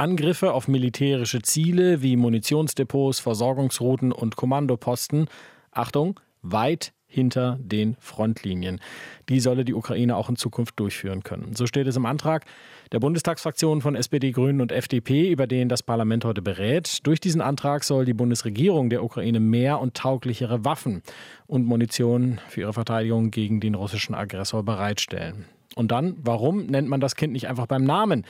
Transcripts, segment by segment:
Angriffe auf militärische Ziele wie Munitionsdepots, Versorgungsrouten und Kommandoposten, Achtung, weit hinter den Frontlinien. Die solle die Ukraine auch in Zukunft durchführen können. So steht es im Antrag der Bundestagsfraktionen von SPD, Grünen und FDP, über den das Parlament heute berät. Durch diesen Antrag soll die Bundesregierung der Ukraine mehr und tauglichere Waffen und Munition für ihre Verteidigung gegen den russischen Aggressor bereitstellen. Und dann, warum nennt man das Kind nicht einfach beim Namen?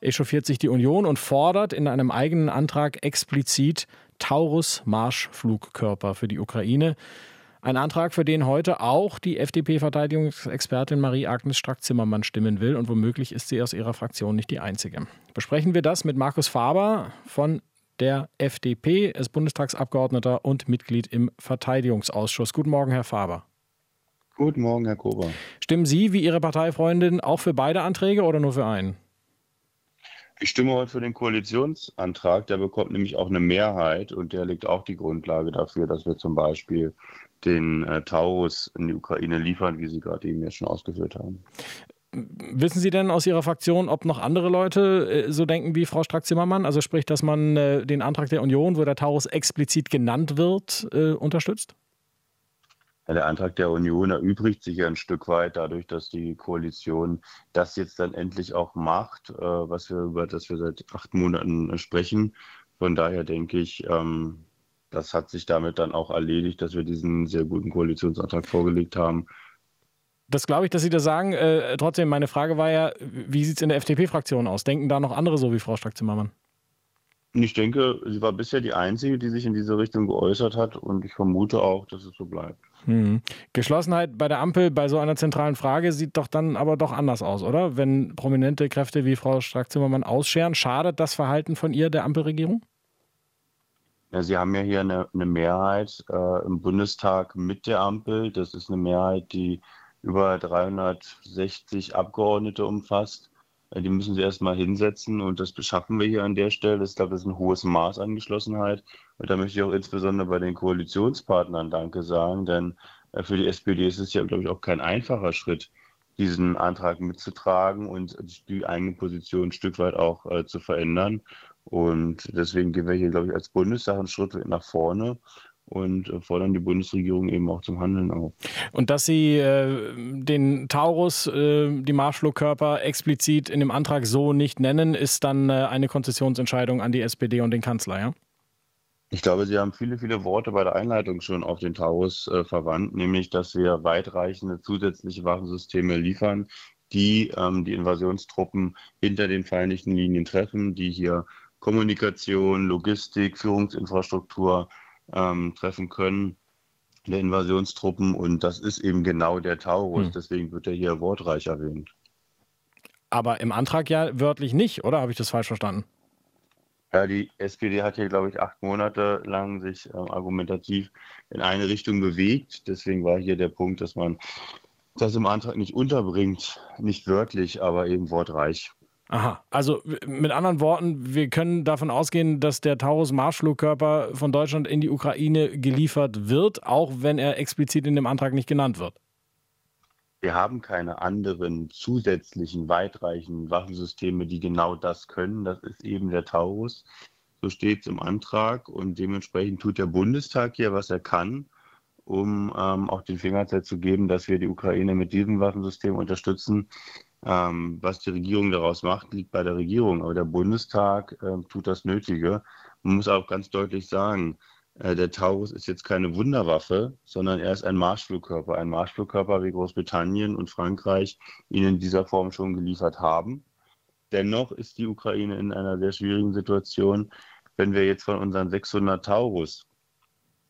Echauffiert sich die Union und fordert in einem eigenen Antrag explizit Taurus-Marschflugkörper für die Ukraine. Ein Antrag, für den heute auch die FDP-Verteidigungsexpertin Marie-Agnes Strack-Zimmermann stimmen will und womöglich ist sie aus ihrer Fraktion nicht die einzige. Besprechen wir das mit Markus Faber von der FDP, ist Bundestagsabgeordneter und Mitglied im Verteidigungsausschuss. Guten Morgen, Herr Faber. Guten Morgen, Herr Kober. Stimmen Sie wie Ihre Parteifreundin auch für beide Anträge oder nur für einen? Ich stimme heute für den Koalitionsantrag. Der bekommt nämlich auch eine Mehrheit und der legt auch die Grundlage dafür, dass wir zum Beispiel den äh, Taurus in die Ukraine liefern, wie Sie gerade eben ja schon ausgeführt haben. Wissen Sie denn aus Ihrer Fraktion, ob noch andere Leute äh, so denken wie Frau Strack-Zimmermann? Also sprich, dass man äh, den Antrag der Union, wo der Taurus explizit genannt wird, äh, unterstützt? Ja, der Antrag der Union erübrigt sich ja ein Stück weit dadurch, dass die Koalition das jetzt dann endlich auch macht, äh, was wir über das wir seit acht Monaten sprechen. Von daher denke ich, ähm, das hat sich damit dann auch erledigt, dass wir diesen sehr guten Koalitionsantrag vorgelegt haben. Das glaube ich, dass Sie das sagen. Äh, trotzdem, meine Frage war ja, wie sieht es in der FDP-Fraktion aus? Denken da noch andere so wie Frau Strack-Zimmermann? Ich denke, sie war bisher die Einzige, die sich in diese Richtung geäußert hat und ich vermute auch, dass es so bleibt. Hm. Geschlossenheit bei der Ampel bei so einer zentralen Frage sieht doch dann aber doch anders aus, oder? Wenn prominente Kräfte wie Frau Strack-Zimmermann ausscheren, schadet das Verhalten von ihr der Ampelregierung? Ja, Sie haben ja hier eine, eine Mehrheit äh, im Bundestag mit der Ampel. Das ist eine Mehrheit, die über 360 Abgeordnete umfasst. Die müssen Sie erstmal hinsetzen und das beschaffen wir hier an der Stelle. Ich glaube, das ist ein hohes Maß an Geschlossenheit. Und da möchte ich auch insbesondere bei den Koalitionspartnern Danke sagen, denn äh, für die SPD ist es ja, glaube ich, auch kein einfacher Schritt, diesen Antrag mitzutragen und die eigene Position ein Stück weit auch äh, zu verändern. Und deswegen gehen wir hier, glaube ich, als Bundestag einen Schritt nach vorne und äh, fordern die Bundesregierung eben auch zum Handeln auf. Und dass Sie äh, den Taurus, äh, die Marschflugkörper, explizit in dem Antrag so nicht nennen, ist dann äh, eine Konzessionsentscheidung an die SPD und den Kanzler, ja? Ich glaube, Sie haben viele, viele Worte bei der Einleitung schon auf den Taurus äh, verwandt, nämlich, dass wir weitreichende zusätzliche Waffensysteme liefern, die ähm, die Invasionstruppen hinter den feindlichen Linien treffen, die hier Kommunikation, Logistik, Führungsinfrastruktur ähm, treffen können der Invasionstruppen. Und das ist eben genau der Taurus. Hm. Deswegen wird er hier wortreich erwähnt. Aber im Antrag ja wörtlich nicht, oder habe ich das falsch verstanden? Ja, die SPD hat hier, glaube ich, acht Monate lang sich äh, argumentativ in eine Richtung bewegt. Deswegen war hier der Punkt, dass man das im Antrag nicht unterbringt, nicht wörtlich, aber eben wortreich. Aha, also mit anderen Worten, wir können davon ausgehen, dass der Taurus Marschflugkörper von Deutschland in die Ukraine geliefert wird, auch wenn er explizit in dem Antrag nicht genannt wird. Wir haben keine anderen zusätzlichen weitreichenden Waffensysteme, die genau das können. Das ist eben der Taurus. So steht es im Antrag und dementsprechend tut der Bundestag hier, was er kann, um ähm, auch den Fingerzeig zu geben, dass wir die Ukraine mit diesem Waffensystem unterstützen. Ähm, was die Regierung daraus macht, liegt bei der Regierung. Aber der Bundestag äh, tut das Nötige. Man muss auch ganz deutlich sagen, äh, der Taurus ist jetzt keine Wunderwaffe, sondern er ist ein Marschflugkörper. Ein Marschflugkörper, wie Großbritannien und Frankreich ihn in dieser Form schon geliefert haben. Dennoch ist die Ukraine in einer sehr schwierigen Situation. Wenn wir jetzt von unseren 600 Taurus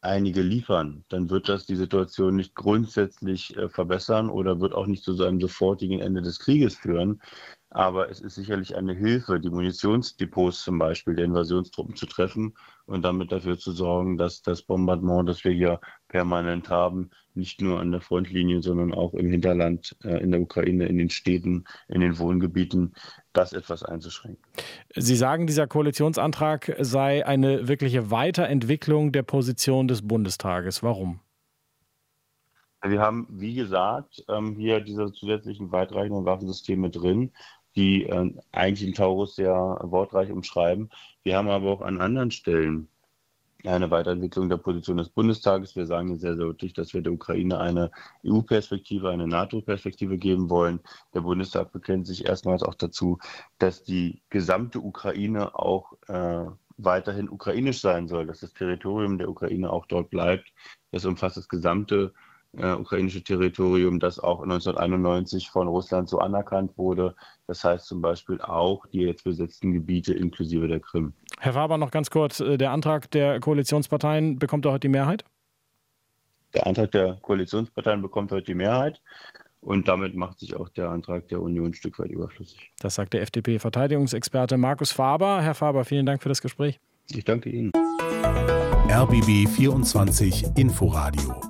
einige liefern, dann wird das die Situation nicht grundsätzlich äh, verbessern oder wird auch nicht zu einem sofortigen Ende des Krieges führen. Aber es ist sicherlich eine Hilfe, die Munitionsdepots zum Beispiel der Invasionstruppen zu treffen und damit dafür zu sorgen, dass das Bombardement, das wir hier permanent haben, nicht nur an der Frontlinie, sondern auch im Hinterland, äh, in der Ukraine, in den Städten, in den Wohngebieten, das etwas einzuschränken. Sie sagen, dieser Koalitionsantrag sei eine wirkliche Weiterentwicklung der Position des Bundestages. Warum? Wir haben, wie gesagt, ähm, hier diese zusätzlichen weitreichenden Waffensysteme drin, die äh, eigentlich den Taurus sehr wortreich umschreiben. Wir haben aber auch an anderen Stellen eine Weiterentwicklung der Position des Bundestages. Wir sagen sehr, sehr deutlich, dass wir der Ukraine eine EU-Perspektive, eine NATO-Perspektive geben wollen. Der Bundestag bekennt sich erstmals auch dazu, dass die gesamte Ukraine auch äh, weiterhin ukrainisch sein soll, dass das Territorium der Ukraine auch dort bleibt. Das umfasst das gesamte äh, ukrainische Territorium, das auch 1991 von Russland so anerkannt wurde. Das heißt zum Beispiel auch die jetzt besetzten Gebiete inklusive der Krim. Herr Faber, noch ganz kurz, äh, der Antrag der Koalitionsparteien, bekommt er heute die Mehrheit? Der Antrag der Koalitionsparteien bekommt heute die Mehrheit. Und damit macht sich auch der Antrag der Union ein Stück weit überflüssig. Das sagt der FDP-Verteidigungsexperte Markus Faber. Herr Faber, vielen Dank für das Gespräch. Ich danke Ihnen. RBB 24 Inforadio